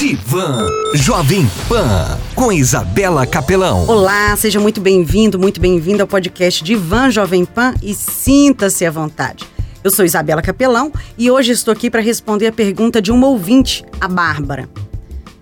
Divan Jovem Pan com Isabela Capelão. Olá, seja muito bem-vindo, muito bem-vindo ao podcast Divan Jovem Pan e sinta-se à vontade. Eu sou Isabela Capelão e hoje estou aqui para responder a pergunta de uma ouvinte, a Bárbara.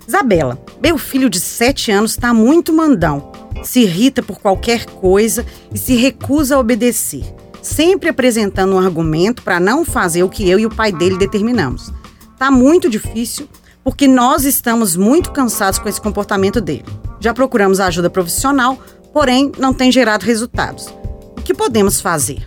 Isabela, meu filho de 7 anos está muito mandão, se irrita por qualquer coisa e se recusa a obedecer, sempre apresentando um argumento para não fazer o que eu e o pai dele determinamos. Tá muito difícil porque nós estamos muito cansados com esse comportamento dele. Já procuramos ajuda profissional, porém não tem gerado resultados. O que podemos fazer?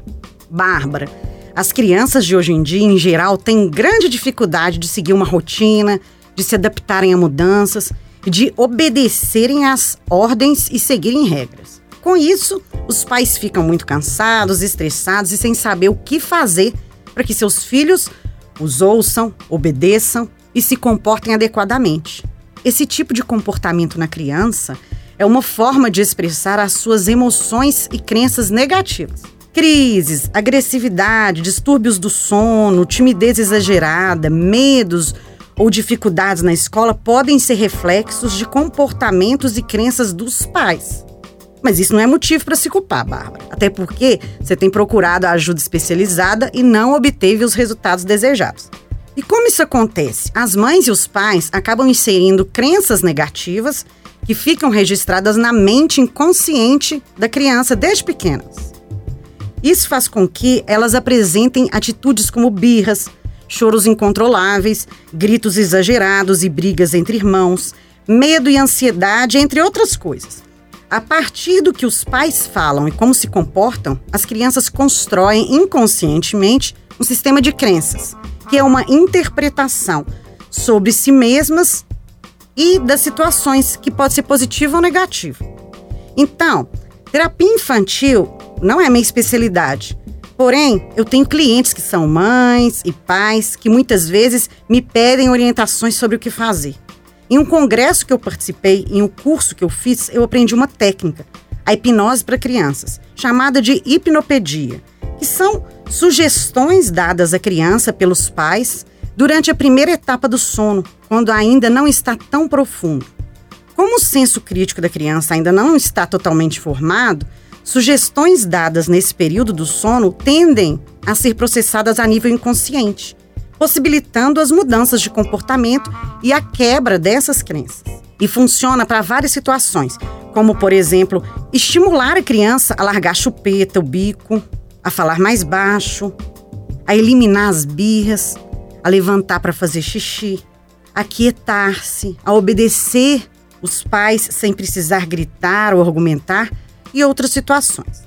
Bárbara, as crianças de hoje em dia, em geral, têm grande dificuldade de seguir uma rotina, de se adaptarem a mudanças, de obedecerem às ordens e seguirem regras. Com isso, os pais ficam muito cansados, estressados e sem saber o que fazer para que seus filhos os ouçam, obedeçam e se comportem adequadamente. Esse tipo de comportamento na criança é uma forma de expressar as suas emoções e crenças negativas. Crises, agressividade, distúrbios do sono, timidez exagerada, medos ou dificuldades na escola podem ser reflexos de comportamentos e crenças dos pais. Mas isso não é motivo para se culpar, Bárbara. Até porque você tem procurado a ajuda especializada e não obteve os resultados desejados. E como isso acontece? As mães e os pais acabam inserindo crenças negativas que ficam registradas na mente inconsciente da criança desde pequenas. Isso faz com que elas apresentem atitudes como birras, choros incontroláveis, gritos exagerados e brigas entre irmãos, medo e ansiedade, entre outras coisas. A partir do que os pais falam e como se comportam, as crianças constroem inconscientemente um sistema de crenças que é uma interpretação sobre si mesmas e das situações, que pode ser positiva ou negativa. Então, terapia infantil não é minha especialidade. Porém, eu tenho clientes que são mães e pais que muitas vezes me pedem orientações sobre o que fazer. Em um congresso que eu participei, em um curso que eu fiz, eu aprendi uma técnica, a hipnose para crianças, chamada de hipnopedia, que são sugestões dadas à criança pelos pais durante a primeira etapa do sono, quando ainda não está tão profundo. Como o senso crítico da criança ainda não está totalmente formado, sugestões dadas nesse período do sono tendem a ser processadas a nível inconsciente, possibilitando as mudanças de comportamento e a quebra dessas crenças. E funciona para várias situações, como, por exemplo, estimular a criança a largar a chupeta, o bico, a falar mais baixo, a eliminar as birras, a levantar para fazer xixi, a quietar-se, a obedecer os pais sem precisar gritar ou argumentar e outras situações.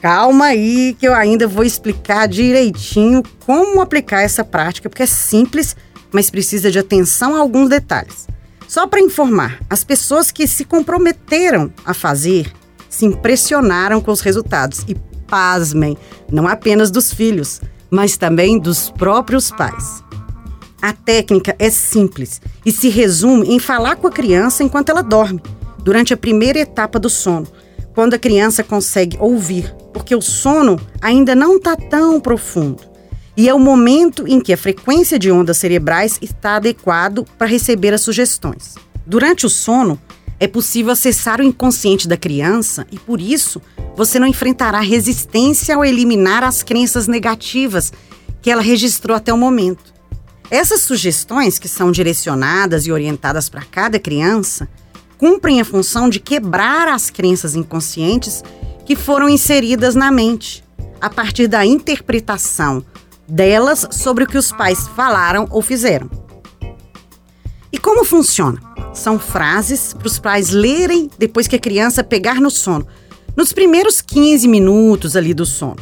Calma aí que eu ainda vou explicar direitinho como aplicar essa prática, porque é simples, mas precisa de atenção a alguns detalhes. Só para informar, as pessoas que se comprometeram a fazer se impressionaram com os resultados e pasmem, não apenas dos filhos, mas também dos próprios pais. A técnica é simples e se resume em falar com a criança enquanto ela dorme, durante a primeira etapa do sono, quando a criança consegue ouvir, porque o sono ainda não está tão profundo. E é o momento em que a frequência de ondas cerebrais está adequado para receber as sugestões. Durante o sono, é possível acessar o inconsciente da criança e, por isso, você não enfrentará resistência ao eliminar as crenças negativas que ela registrou até o momento. Essas sugestões, que são direcionadas e orientadas para cada criança, cumprem a função de quebrar as crenças inconscientes que foram inseridas na mente, a partir da interpretação delas sobre o que os pais falaram ou fizeram. E como funciona? São frases para os pais lerem depois que a criança pegar no sono, nos primeiros 15 minutos ali do sono.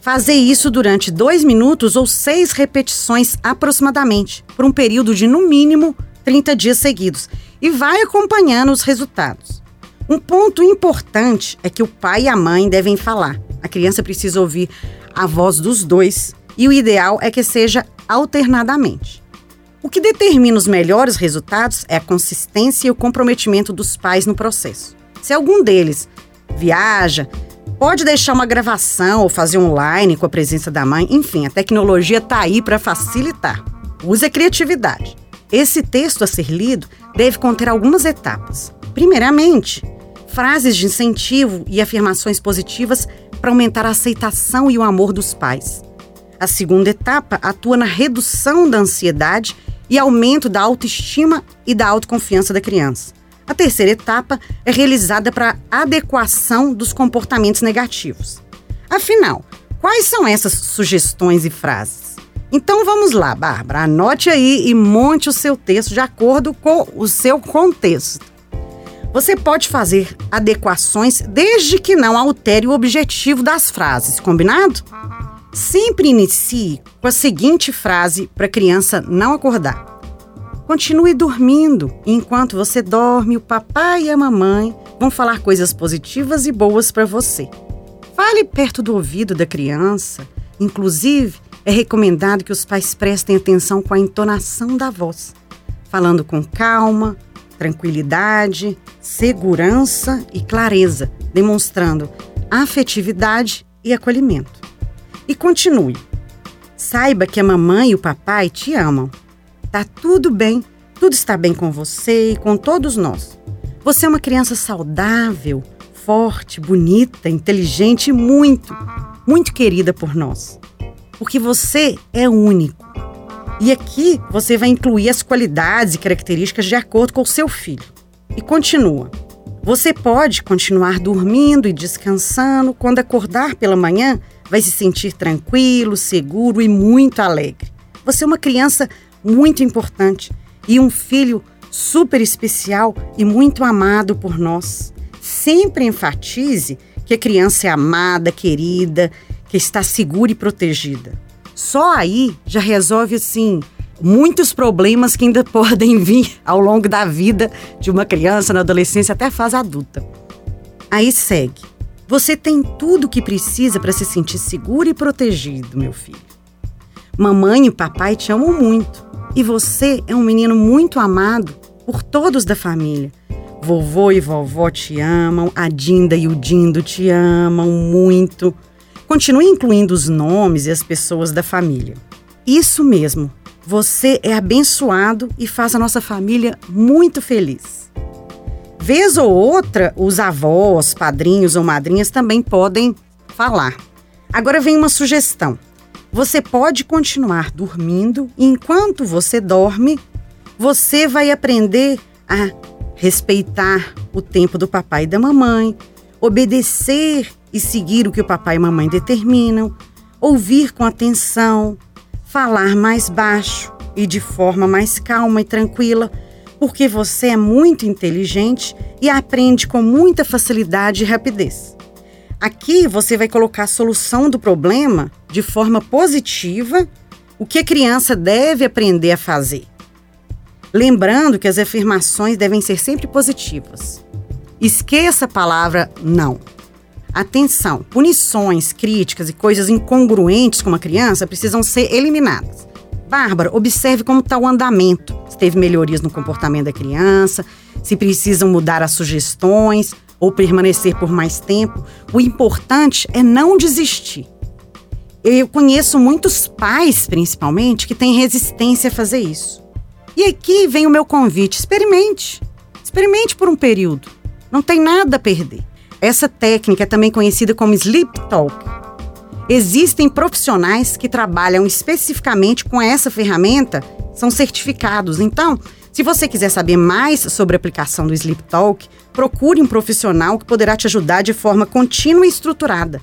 Fazer isso durante dois minutos ou seis repetições aproximadamente, por um período de no mínimo 30 dias seguidos, e vai acompanhando os resultados. Um ponto importante é que o pai e a mãe devem falar. A criança precisa ouvir a voz dos dois e o ideal é que seja alternadamente. O que determina os melhores resultados é a consistência e o comprometimento dos pais no processo. Se algum deles viaja, pode deixar uma gravação ou fazer online com a presença da mãe, enfim, a tecnologia está aí para facilitar. Use a criatividade. Esse texto a ser lido deve conter algumas etapas. Primeiramente, frases de incentivo e afirmações positivas para aumentar a aceitação e o amor dos pais. A segunda etapa atua na redução da ansiedade e aumento da autoestima e da autoconfiança da criança. A terceira etapa é realizada para adequação dos comportamentos negativos. Afinal, quais são essas sugestões e frases? Então vamos lá, Bárbara, anote aí e monte o seu texto de acordo com o seu contexto. Você pode fazer adequações desde que não altere o objetivo das frases, combinado? Sempre inicie com a seguinte frase para a criança não acordar. Continue dormindo. Enquanto você dorme, o papai e a mamãe vão falar coisas positivas e boas para você. Fale perto do ouvido da criança. Inclusive, é recomendado que os pais prestem atenção com a entonação da voz, falando com calma, tranquilidade, segurança e clareza, demonstrando afetividade e acolhimento. E continue. Saiba que a mamãe e o papai te amam Tá tudo bem, tudo está bem com você e com todos nós. Você é uma criança saudável, forte, bonita, inteligente e muito, muito querida por nós. Porque você é único. E aqui você vai incluir as qualidades e características de acordo com o seu filho. E continua. Você pode continuar dormindo e descansando. Quando acordar pela manhã, vai se sentir tranquilo, seguro e muito alegre. Você é uma criança muito importante e um filho super especial e muito amado por nós. Sempre enfatize que a criança é amada, querida, que está segura e protegida. Só aí já resolve assim muitos problemas que ainda podem vir ao longo da vida de uma criança na adolescência até a fase adulta. Aí segue. Você tem tudo o que precisa para se sentir seguro e protegido, meu filho. Mamãe e papai te amam muito. E você é um menino muito amado por todos da família. Vovô e vovó te amam, a Dinda e o Dindo te amam muito. Continue incluindo os nomes e as pessoas da família. Isso mesmo, você é abençoado e faz a nossa família muito feliz. Vez ou outra, os avós, padrinhos ou madrinhas também podem falar. Agora vem uma sugestão. Você pode continuar dormindo e enquanto você dorme, você vai aprender a respeitar o tempo do papai e da mamãe, obedecer e seguir o que o papai e mamãe determinam, ouvir com atenção, falar mais baixo e de forma mais calma e tranquila, porque você é muito inteligente e aprende com muita facilidade e rapidez. Aqui você vai colocar a solução do problema de forma positiva, o que a criança deve aprender a fazer. Lembrando que as afirmações devem ser sempre positivas. Esqueça a palavra não. Atenção, punições, críticas e coisas incongruentes com uma criança precisam ser eliminadas. Bárbara, observe como está o andamento. Se teve melhorias no comportamento da criança, se precisam mudar as sugestões, ou permanecer por mais tempo, o importante é não desistir. Eu conheço muitos pais, principalmente, que têm resistência a fazer isso. E aqui vem o meu convite: experimente. Experimente por um período. Não tem nada a perder. Essa técnica é também conhecida como Sleep Talk. Existem profissionais que trabalham especificamente com essa ferramenta, são certificados. Então, se você quiser saber mais sobre a aplicação do Sleep Talk, procure um profissional que poderá te ajudar de forma contínua e estruturada.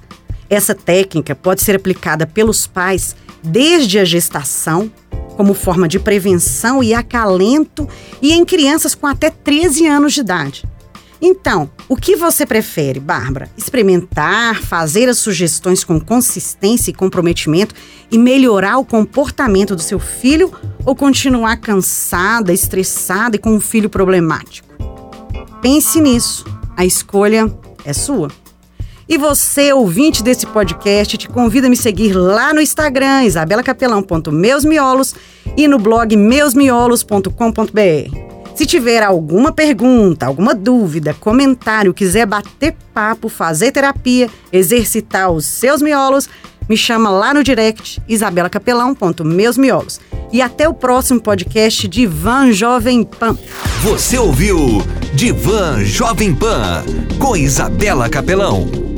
Essa técnica pode ser aplicada pelos pais desde a gestação, como forma de prevenção e acalento, e em crianças com até 13 anos de idade. Então, o que você prefere, Bárbara? Experimentar, fazer as sugestões com consistência e comprometimento e melhorar o comportamento do seu filho ou continuar cansada, estressada e com um filho problemático? Pense nisso. A escolha é sua. E você, ouvinte desse podcast, te convido a me seguir lá no Instagram, isabelacapelão.meusmiolos e no blog meusmiolos.com.br. Se tiver alguma pergunta, alguma dúvida, comentário, quiser bater papo, fazer terapia, exercitar os seus miolos, me chama lá no direct isabelacapelão.meusmiolos. e até o próximo podcast Divan Jovem Pan. Você ouviu Divan Jovem Pan com Isabela Capelão.